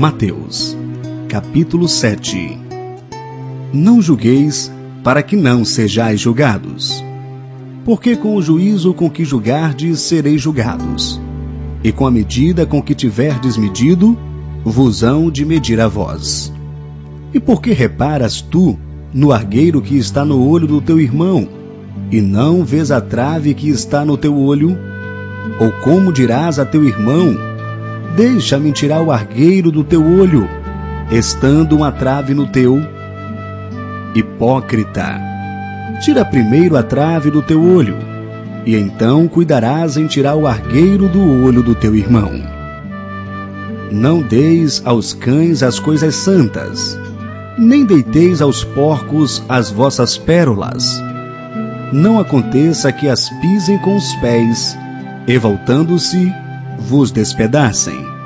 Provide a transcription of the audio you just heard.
Mateus, capítulo 7 Não julgueis para que não sejais julgados. Porque com o juízo com que julgardes sereis julgados, e com a medida com que tiverdes medido, vos hão de medir a vós. E por que reparas tu no argueiro que está no olho do teu irmão, e não vês a trave que está no teu olho? Ou como dirás a teu irmão: Deixa-me tirar o argueiro do teu olho, estando uma trave no teu? Hipócrita, tira primeiro a trave do teu olho, e então cuidarás em tirar o argueiro do olho do teu irmão. Não deis aos cães as coisas santas, nem deiteis aos porcos as vossas pérolas. Não aconteça que as pisem com os pés, e voltando-se, vos despedacem.